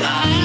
try.